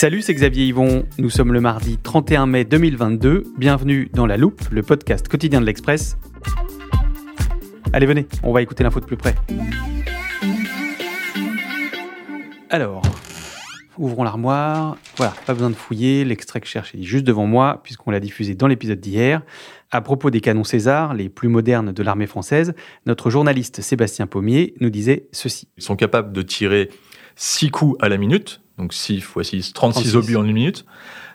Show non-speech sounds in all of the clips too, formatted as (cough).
Salut, c'est Xavier Yvon. Nous sommes le mardi 31 mai 2022. Bienvenue dans La Loupe, le podcast quotidien de l'Express. Allez, venez, on va écouter l'info de plus près. Alors, ouvrons l'armoire. Voilà, pas besoin de fouiller. L'extrait que je cherche est juste devant moi, puisqu'on l'a diffusé dans l'épisode d'hier. À propos des canons César, les plus modernes de l'armée française, notre journaliste Sébastien Pommier nous disait ceci. Ils sont capables de tirer 6 coups à la minute, donc 6 x 6, 36, 36. obus en une minute.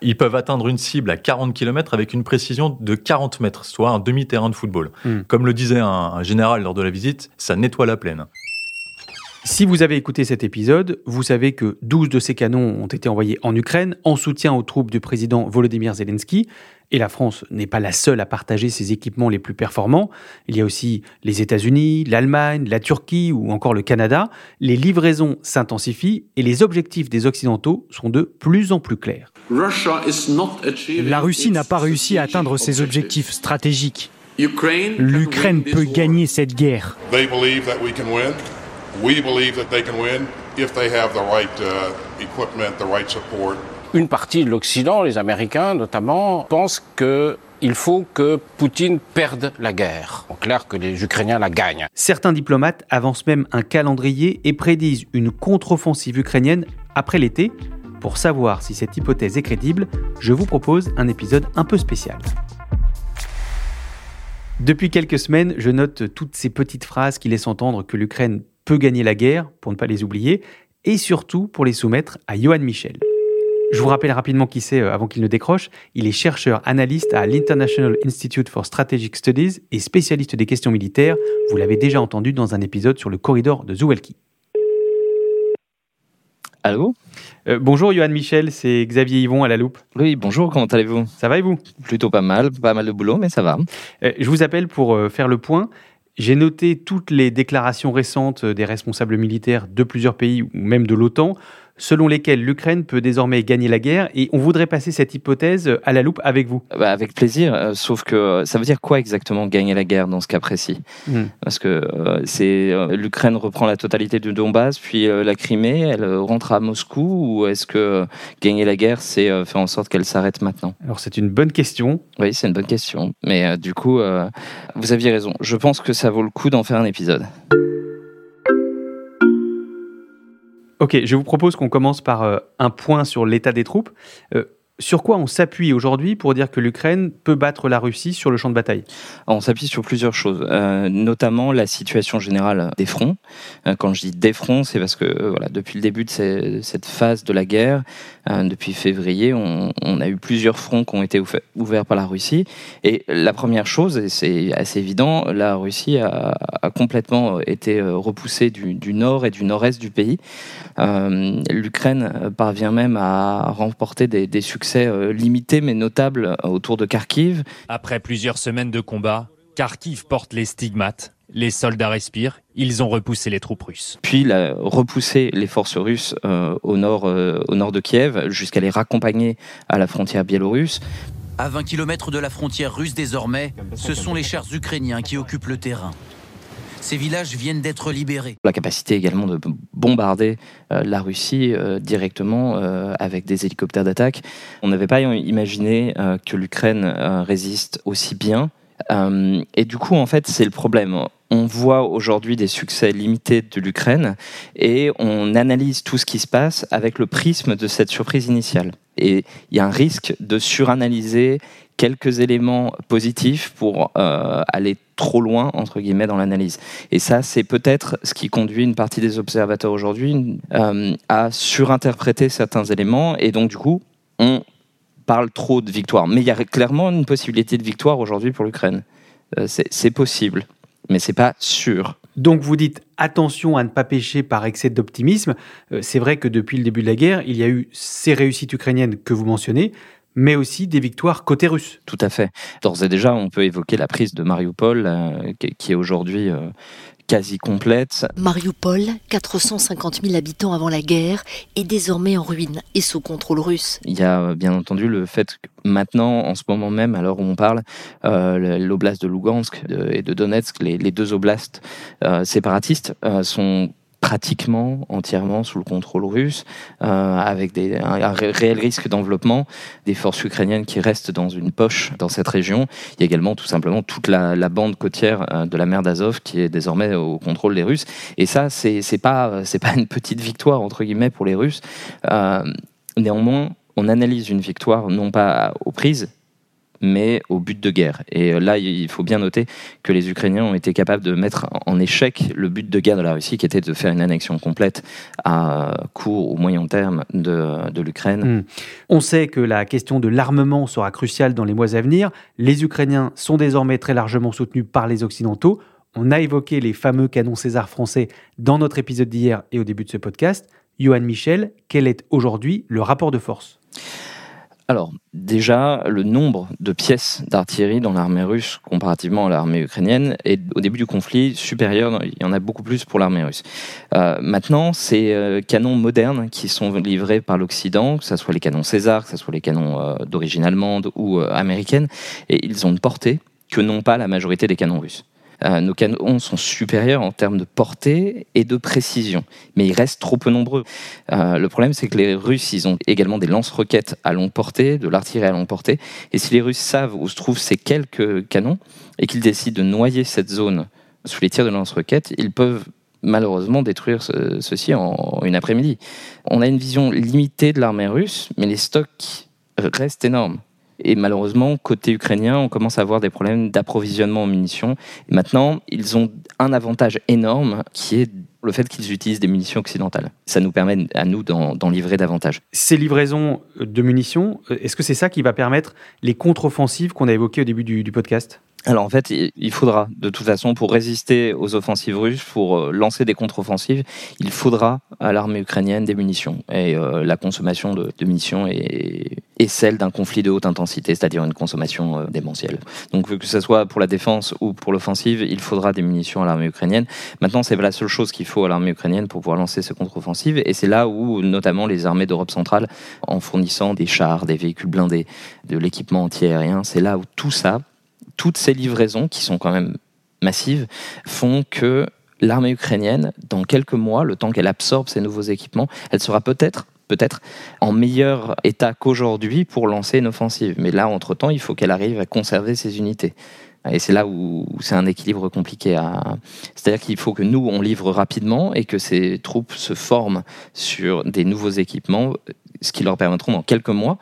Ils peuvent atteindre une cible à 40 km avec une précision de 40 mètres, soit un demi-terrain de football. Hmm. Comme le disait un, un général lors de la visite, ça nettoie la plaine. Si vous avez écouté cet épisode, vous savez que 12 de ces canons ont été envoyés en Ukraine en soutien aux troupes du président Volodymyr Zelensky. Et la France n'est pas la seule à partager ses équipements les plus performants. Il y a aussi les États-Unis, l'Allemagne, la Turquie ou encore le Canada. Les livraisons s'intensifient et les objectifs des Occidentaux sont de plus en plus clairs. La Russie n'a pas réussi à atteindre ses objectifs stratégiques. L'Ukraine peut gagner cette guerre. They believe that we can win. We believe that they can win if they have the right uh, equipment, the right support. Une partie de l'Occident, les Américains notamment, pensent qu'il faut que Poutine perde la guerre. En clair, que les Ukrainiens la gagnent. Certains diplomates avancent même un calendrier et prédisent une contre-offensive ukrainienne après l'été. Pour savoir si cette hypothèse est crédible, je vous propose un épisode un peu spécial. Depuis quelques semaines, je note toutes ces petites phrases qui laissent entendre que l'Ukraine peut gagner la guerre, pour ne pas les oublier, et surtout pour les soumettre à Johan Michel. Je vous rappelle rapidement qui c'est euh, avant qu'il ne décroche. Il est chercheur analyste à l'International Institute for Strategic Studies et spécialiste des questions militaires. Vous l'avez déjà entendu dans un épisode sur le corridor de Zouelki. Allô? Euh, bonjour Johan Michel, c'est Xavier Yvon à la loupe. Oui, bonjour, comment allez-vous? Ça va et vous? Plutôt pas mal, pas mal de boulot, mais ça va. Euh, Je vous appelle pour faire le point. J'ai noté toutes les déclarations récentes des responsables militaires de plusieurs pays ou même de l'OTAN selon lesquelles l'Ukraine peut désormais gagner la guerre et on voudrait passer cette hypothèse à la loupe avec vous. Bah, avec plaisir, euh, sauf que euh, ça veut dire quoi exactement gagner la guerre dans ce cas précis? Hmm. Parce que euh, c'est euh, l'Ukraine reprend la totalité du Donbass, puis la Crimée, elle rentre à Moscou, ou est-ce que gagner la guerre, c'est faire en sorte qu'elle s'arrête maintenant? Alors c'est une bonne question. Oui, c'est une bonne question. Mais du coup, vous aviez raison. Je pense que ça vaut le coup d'en faire un épisode. Ok, je vous propose qu'on commence par euh, un point sur l'état des troupes. Euh, sur quoi on s'appuie aujourd'hui pour dire que l'Ukraine peut battre la Russie sur le champ de bataille On s'appuie sur plusieurs choses, euh, notamment la situation générale des fronts. Euh, quand je dis des fronts, c'est parce que euh, depuis le début de cette phase de la guerre, depuis février, on, a eu plusieurs fronts qui ont été ouverts par la Russie. Et la première chose, et c'est assez évident, la Russie a, complètement été repoussée du, nord et du nord-est du pays. L'Ukraine parvient même à remporter des succès euh, limités mais notables euh, autour de Kharkiv. Après plusieurs semaines de combat, Kharkiv porte les stigmates, les soldats respirent, ils ont repoussé les troupes russes. puis il a repoussé les forces russes euh, au, nord, euh, au nord de Kiev jusqu'à les raccompagner à la frontière biélorusse. À 20 km de la frontière russe désormais, ce sont les chars ukrainiens qui occupent le terrain. Ces villages viennent d'être libérés. La capacité également de bombarder euh, la Russie euh, directement euh, avec des hélicoptères d'attaque. On n'avait pas imaginé que l'Ukraine résiste aussi bien et du coup, en fait, c'est le problème. On voit aujourd'hui des succès limités de l'Ukraine et on analyse tout ce qui se passe avec le prisme de cette surprise initiale. Et il y a un risque de suranalyser quelques éléments positifs pour euh, aller trop loin, entre guillemets, dans l'analyse. Et ça, c'est peut-être ce qui conduit une partie des observateurs aujourd'hui euh, à surinterpréter certains éléments. Et donc, du coup, on parle trop de victoire. Mais il y a clairement une possibilité de victoire aujourd'hui pour l'Ukraine. Euh, c'est possible, mais c'est pas sûr. Donc vous dites attention à ne pas pêcher par excès d'optimisme. c'est vrai que depuis le début de la guerre, il y a eu ces réussites ukrainiennes que vous mentionnez, mais aussi des victoires côté russe. Tout à fait. D'ores et déjà, on peut évoquer la prise de Mariupol, euh, qui est aujourd'hui euh, quasi complète. Mariupol, 450 000 habitants avant la guerre, est désormais en ruine et sous contrôle russe. Il y a euh, bien entendu le fait que maintenant, en ce moment même, à l'heure où on parle, l'oblast de Lugansk et de Donetsk, les, deux oblasts séparatistes, sont pratiquement entièrement sous le contrôle russe, euh, avec un, réel risque d'enveloppement des forces ukrainiennes qui restent dans une poche dans cette région. Il y a également tout simplement toute la, bande côtière euh, de la mer d'Azov qui est désormais au contrôle des Russes. Et ça, c'est pas c'est pas une petite victoire entre guillemets pour les Russes. Euh, néanmoins, on analyse une victoire non pas aux prises, mais au but de guerre. Et euh, là, il faut bien noter que les Ukrainiens ont été capables de mettre en échec le but de guerre de la Russie, qui était de faire une annexion complète à court ou moyen terme de, de l'Ukraine. Hmm. On sait que la question de l'armement sera cruciale dans les mois à venir. Les Ukrainiens sont désormais très largement soutenus par les Occidentaux. On a évoqué les fameux canons César français dans notre épisode d'hier et au début de ce podcast. Johan Michel, quel est aujourd'hui le rapport de force? Alors, déjà, le nombre de pièces d'artillerie dans l'armée russe comparativement à l'armée ukrainienne est au début du conflit supérieur. Il y en a beaucoup plus pour l'armée russe. Euh, maintenant, ces euh, canons modernes qui sont livrés par l'Occident, que ce soit les canons César, que ce soit les canons euh, d'origine allemande ou américaine, et ils ont une portée que n'ont pas la majorité des canons russes. Euh, nos canons sont supérieurs en termes de portée et de précision, mais ils restent trop peu nombreux. Euh, le problème, c'est que les Russes, ont également des lance-roquettes à longue portée, de l'artillerie à longue portée, et si les Russes savent où se trouvent ces quelques canons et qu'ils décident de noyer cette zone sous les tirs de lance-roquettes, ils peuvent malheureusement détruire ceci en une après-midi. On a une vision limitée de l'armée russe, mais les stocks restent énormes. Et malheureusement, côté ukrainien, on commence à avoir des problèmes d'approvisionnement en munitions. Et maintenant, ils ont un avantage énorme qui est le fait qu'ils utilisent des munitions occidentales. Ça nous permet à nous d'en livrer davantage. Ces livraisons de munitions, est-ce que c'est ça qui va permettre les contre-offensives qu'on a évoquées au début du podcast? Alors en fait, il faudra, de toute façon, pour résister aux offensives russes, pour euh, lancer des contre-offensives, il faudra à l'armée ukrainienne des munitions. Et euh, la consommation de, munitions est, celle d'un conflit de haute intensité, c'est-à-dire une consommation euh, démentielle. Donc que ce soit pour la défense ou pour l'offensive, il faudra des munitions à l'armée ukrainienne. Maintenant, c'est la seule chose qu'il faut à l'armée ukrainienne pour pouvoir lancer ces contre-offensives. Et c'est là où, notamment, les armées d'Europe centrale, en fournissant des chars, des véhicules blindés, de l'équipement antiaérien, c'est là où tout ça toutes ces livraisons, qui sont quand même massives, font que l'armée ukrainienne, dans quelques mois, le temps qu'elle absorbe ces nouveaux équipements, elle sera peut-être peut-être en meilleur état qu'aujourd'hui pour lancer une offensive. Mais là, entre-temps, il faut qu'elle arrive à conserver ses unités. Et c'est là où c'est un équilibre compliqué à. C'est-à-dire qu'il faut que nous, on livre rapidement et que ces troupes se forment sur des nouveaux équipements, ce qui leur permettront dans quelques mois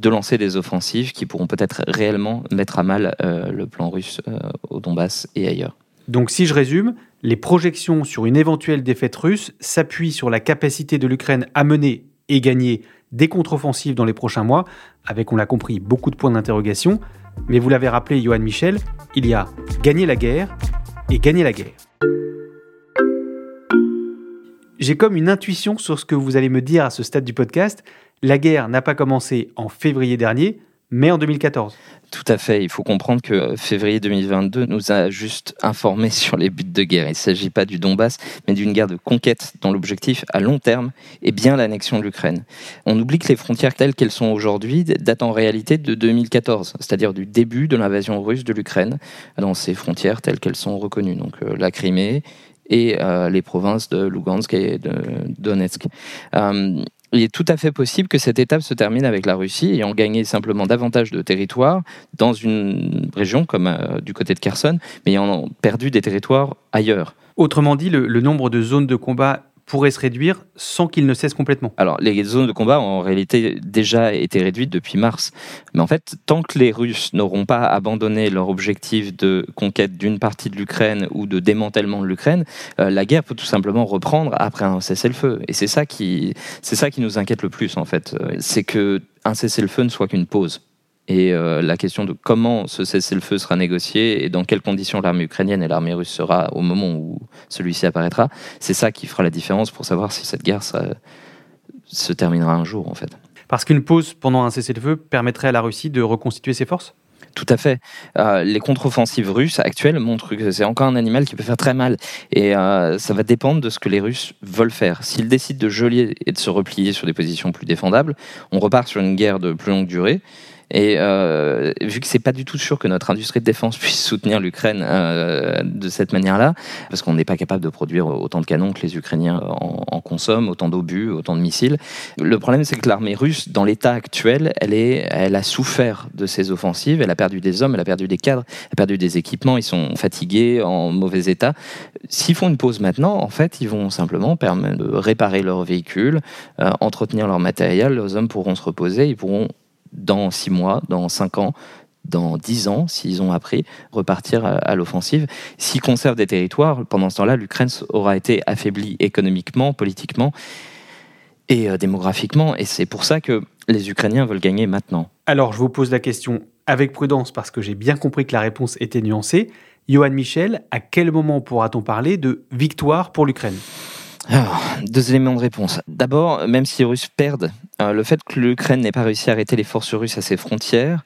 de lancer des offensives qui pourront peut-être réellement mettre à mal euh, le plan russe euh, au Donbass et ailleurs. Donc si je résume, les projections sur une éventuelle défaite russe s'appuient sur la capacité de l'Ukraine à mener et gagner des contre-offensives dans les prochains mois, avec, on l'a compris, beaucoup de points d'interrogation. Mais vous l'avez rappelé, Johan Michel, il y a gagner la guerre et gagner la guerre. J'ai comme une intuition sur ce que vous allez me dire à ce stade du podcast. La guerre n'a pas commencé en février dernier, mais en 2014. Tout à fait. Il faut comprendre que février 2022 nous a juste informés sur les buts de guerre. Il ne s'agit pas du Donbass, mais d'une guerre de conquête dont l'objectif à long terme est bien l'annexion de l'Ukraine. On oublie que les frontières telles qu'elles sont aujourd'hui datent en réalité de 2014, c'est-à-dire du début de l'invasion russe de l'Ukraine, dans ces frontières telles qu'elles sont reconnues. Donc euh, la Crimée et euh, les provinces de Lugansk et de Donetsk. Euh, il est tout à fait possible que cette étape se termine avec la Russie ayant gagné simplement davantage de territoires dans une région comme euh, du côté de Kherson, mais ayant perdu des territoires ailleurs. Autrement dit, le nombre de zones de combat pourrait se réduire sans qu'il ne cesse complètement Alors, les zones de combat ont en réalité déjà été réduites depuis mars. Mais en fait, tant que les Russes n'auront pas abandonné leur objectif de conquête d'une partie de l'Ukraine ou de démantèlement de l'Ukraine, euh, la guerre peut tout simplement reprendre après un cessez-le-feu. Et c'est ça qui, ça qui nous inquiète le plus en fait, euh, c'est que un cessez-le-feu ne soit qu'une pause. Et euh, la question de comment ce cessez-le-feu sera négocié et dans quelles conditions l'armée ukrainienne et l'armée russe sera au moment où celui-ci apparaîtra, c'est ça qui fera la différence pour savoir si cette guerre se terminera un jour en fait. Parce qu'une pause pendant un cessez-le-feu permettrait à la Russie de reconstituer ses forces? Tout à fait. Euh, les contre-offensives russes actuelles montrent que c'est encore un animal qui peut faire très mal. Et euh, ça va dépendre de ce que les Russes veulent faire. S'ils décident de geler et de se replier sur des positions plus défendables, on repart sur une guerre de plus longue durée. Et euh, vu que c'est pas du tout sûr que notre industrie de défense (laughs) puisse soutenir l'Ukraine euh, de cette manière-là, parce qu'on n'est pas capable de produire autant de canons que les Ukrainiens en, consomment, autant d'obus, autant de missiles. Le problème, c'est que l'armée russe, dans l'état actuel, elle, a souffert de ces offensives. Elle a perdu des hommes, elle a perdu des cadres, elle a perdu des équipements. Ils sont fatigués, en mauvais état. S'ils font une pause maintenant, en fait, ils vont simplement permettre de réparer leurs véhicules, euh, entretenir leur matériel. Les hommes pourront se reposer, ils pourront dans six mois, dans cinq ans, dans dix ans, s'ils ont appris, repartir à, l'offensive. S'ils conservent des territoires, pendant ce temps-là, l'Ukraine aura été affaiblie économiquement, politiquement et euh, démographiquement. Et c'est pour ça que les Ukrainiens veulent gagner maintenant. Alors, je vous pose la question avec prudence parce que j'ai bien compris que la réponse était nuancée. Johan Michel, à quel moment pourra-t-on parler de victoire pour l'Ukraine? Deux éléments de réponse. D'abord, même si les Russes perdent, euh, le fait que l'Ukraine n'ait pas réussi à arrêter les forces russes à ses frontières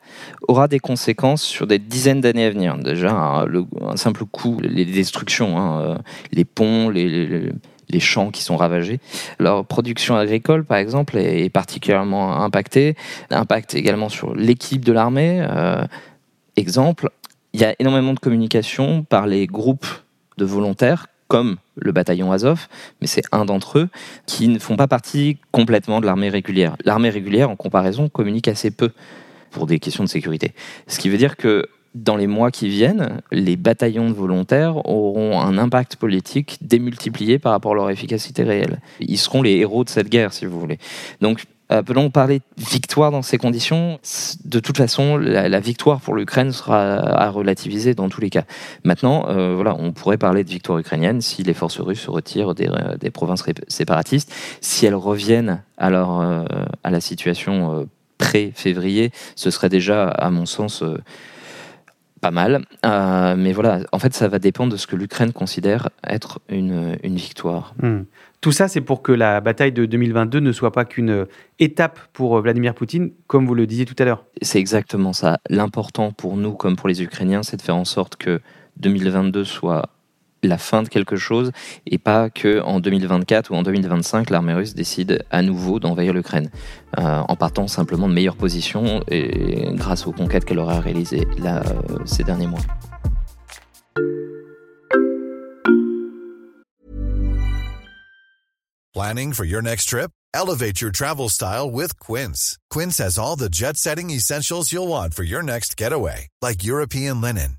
aura des conséquences sur des dizaines d'années à venir. Déjà, un, simple coup, les destructions, hein, euh, les ponts, les, champs qui sont ravagés. Leur production agricole, par exemple, est, particulièrement impactée. Impact également sur l'équipe de l'armée. Euh, exemple, il y a énormément de communication par les groupes de volontaires comme le bataillon Azov, mais c'est un d'entre eux, qui ne font pas partie complètement de l'armée régulière. L'armée régulière, en comparaison, communique assez peu pour des questions de sécurité. Ce qui veut dire que dans les mois qui viennent, les bataillons de volontaires auront un impact politique démultiplié par rapport à leur efficacité réelle. Ils seront les héros de cette guerre, si vous voulez. Donc euh, peut-on parler de victoire dans ces conditions De toute façon, la, victoire pour l'Ukraine sera à relativiser dans tous les cas. Maintenant, euh, voilà, on pourrait parler de victoire ukrainienne si les forces russes se retirent des, des provinces séparatistes, si elles reviennent alors à la situation euh, pré-février, ce serait déjà, à mon sens, pas mal. mais voilà, en fait, ça va dépendre de ce que l'Ukraine considère être une, une victoire. Hmm. Tout ça, c'est pour que la bataille de 2022 ne soit pas qu'une étape pour Vladimir Poutine, comme vous le disiez tout à l'heure. C'est exactement ça. L'important pour nous, comme pour les Ukrainiens, c'est de faire en sorte que 2022 soit la fin de quelque chose et pas que en 2024 ou en 2025 l'armée russe décide à nouveau d'envahir l'Ukraine euh, en partant simplement de meilleures positions et grâce aux conquêtes qu'elle aura réalisées euh, ces derniers mois. Planning for your next trip? Elevate your travel style with Quince. Quince has all the jet setting essentials you'll want for your next getaway, like European linen,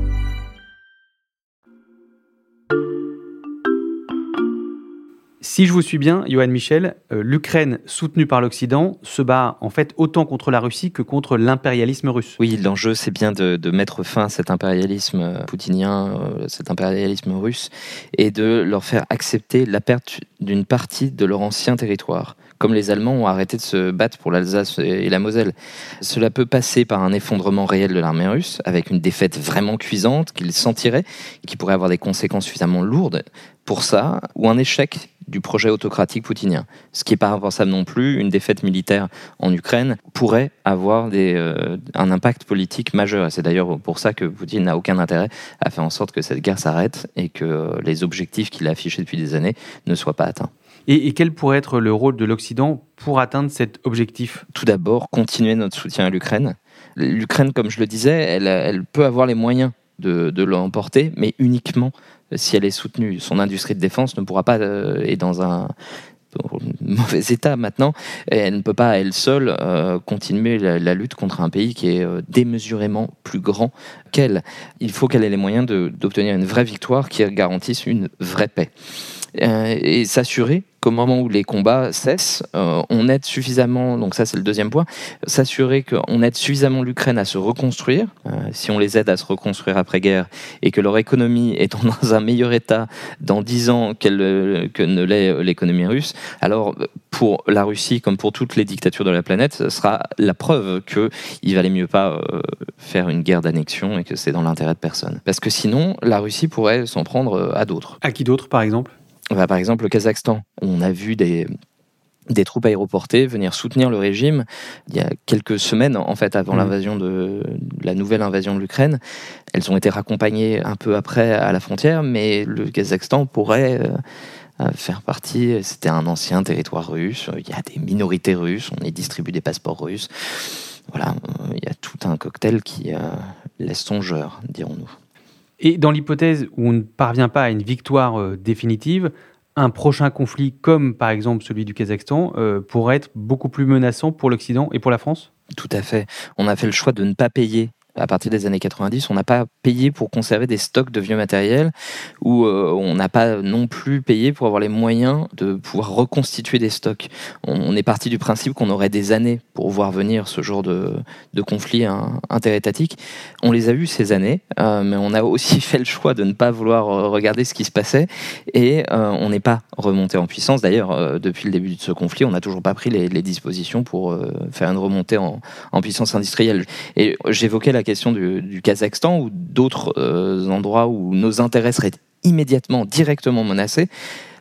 Si je vous suis bien, Johan Michel, euh, l'Ukraine, soutenue par l'Occident, se bat en fait autant contre la Russie que contre l'impérialisme russe. Oui, l'enjeu, c'est bien de, mettre fin à cet impérialisme euh, poutinien, euh, cet impérialisme russe, et de leur faire accepter la perte d'une partie de leur ancien territoire comme les Allemands ont arrêté de se battre pour l'Alsace et la Moselle. Cela peut passer par un effondrement réel de l'armée russe, avec une défaite vraiment cuisante qu'ils sentiraient, qui pourrait avoir des conséquences suffisamment lourdes pour ça, ou un échec du projet autocratique poutinien. Ce qui n'est pas impensable non plus, une défaite militaire en Ukraine pourrait avoir euh, un impact politique majeur. C'est d'ailleurs pour ça que Poutine n'a aucun intérêt à faire en sorte que cette guerre s'arrête et que les objectifs qu'il a affichés depuis des années ne soient pas atteints. Et, quel pourrait être le rôle de l'Occident pour atteindre cet objectif? Tout d'abord, continuer notre soutien à l'Ukraine. L'Ukraine, comme je le disais, elle, peut avoir les moyens de, l'emporter, mais uniquement si elle est soutenue. Son industrie de défense ne pourra pas euh, est dans un (laughs) mauvais état maintenant, et elle ne peut pas elle seule euh, continuer la, lutte contre un pays qui est euh, démesurément plus grand qu'elle. Il faut qu'elle ait les moyens d'obtenir une vraie victoire qui garantisse une vraie paix. et s'assurer qu'au moment où les combats cessent, euh, on aide suffisamment, donc ça c'est le deuxième point, s'assurer qu'on aide suffisamment l'Ukraine à se reconstruire, euh, si on les aide à se reconstruire après-guerre, et que leur économie (laughs) est dans un meilleur état dans dix ans que ne l'est l'économie russe, alors pour la Russie, comme pour toutes les dictatures de la planète, ce sera la preuve qu'il valait mieux pas euh, faire une guerre d'annexion et que c'est dans l'intérêt de personne. Parce que sinon, la Russie pourrait s'en prendre à d'autres. À qui d'autres, par exemple? Bah, par exemple, le Kazakhstan. On a vu des, des troupes aéroportées venir soutenir le régime il y a quelques semaines, en fait, avant mmh. l'invasion de la nouvelle invasion de l'Ukraine. Elles ont été raccompagnées un peu après à la frontière, mais le Kazakhstan pourrait euh, faire partie. C'était un ancien territoire russe. Il y a des minorités russes. On y distribue des passeports russes. Voilà, il y a tout un cocktail qui euh, laisse songeur, dirons-nous. Et dans l'hypothèse où on ne parvient pas à une victoire euh, définitive, un prochain conflit comme par exemple celui du Kazakhstan euh, pourrait être beaucoup plus menaçant pour l'Occident et pour la France? Tout à fait. On a fait le choix de ne pas payer à partir des années 90, on n'a pas payé pour conserver des stocks de vieux matériels ou euh, on n'a pas non plus payé pour avoir les moyens de pouvoir reconstituer des stocks. On, est parti du principe qu'on aurait des années pour voir venir ce genre de, de conflit interétatique. On les a eus ces années, euh, mais on a aussi (laughs) fait le choix de ne pas vouloir euh, regarder ce qui se passait et on n'est pas remonté en puissance. D'ailleurs, depuis le début de ce conflit, on n'a toujours pas pris les, dispositions pour faire une remontée en, en puissance industrielle. Et j'évoquais la la question du, Kazakhstan ou d'autres euh, endroits où nos intérêts seraient immédiatement, directement menacés.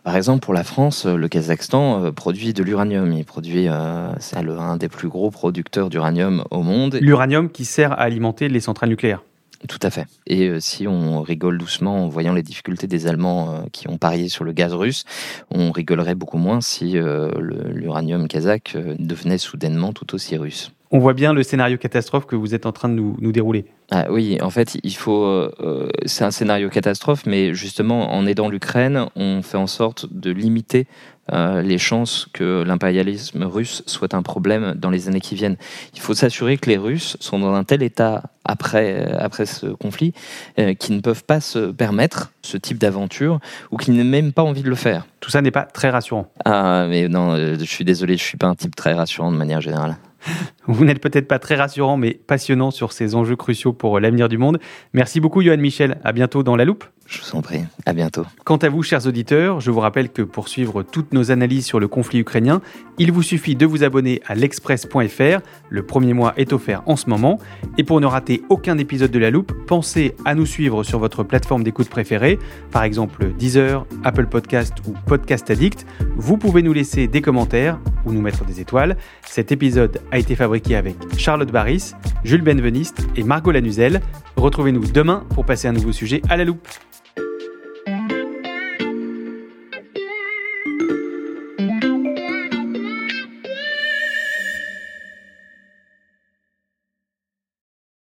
Par exemple, pour la France, le Kazakhstan euh, produit de l'uranium. Il produit, euh, c'est un des plus gros producteurs d'uranium au monde. L'uranium qui sert à alimenter les centrales nucléaires. Tout à fait. Et si on rigole doucement en voyant les difficultés des Allemands qui ont parié sur le gaz russe, on rigolerait beaucoup moins si l'uranium kazakh devenait soudainement tout aussi russe. On voit bien le scénario catastrophe que vous êtes en train de nous, dérouler. Ah, oui, en fait, il faut. Euh, c'est un scénario catastrophe, mais justement, en aidant l'Ukraine, on fait en sorte de limiter euh, les chances que l'impérialisme russe soit un problème dans les années qui viennent. Il faut s'assurer que les Russes sont dans un tel état après, après ce conflit euh, qu'ils ne peuvent pas se permettre ce type d'aventure ou qu'ils n'ont même pas envie de le faire. Tout ça n'est pas très rassurant. Ah, mais non, je suis désolé, je suis pas un type très rassurant de manière générale. (laughs) Vous n'êtes peut-être pas très rassurant, mais passionnant sur ces enjeux cruciaux pour l'avenir du monde. Merci beaucoup, Johan Michel. À bientôt dans La Loupe. Je vous en prie. À bientôt. Quant à vous, chers auditeurs, je vous rappelle que pour suivre toutes nos analyses sur le conflit ukrainien, il vous suffit de vous abonner à l'express.fr. Le premier mois est offert en ce moment. Et pour ne rater aucun épisode de La Loupe, pensez à nous suivre sur votre plateforme d'écoute préférée, par exemple Deezer, Apple Podcast ou Podcast Addict. Vous pouvez nous laisser des commentaires ou nous mettre des étoiles. Cet épisode a été avec Charlotte Baris, Jules Benveniste et Margot Lanuzel. Retrouvez-nous demain pour passer un nouveau sujet à la loupe.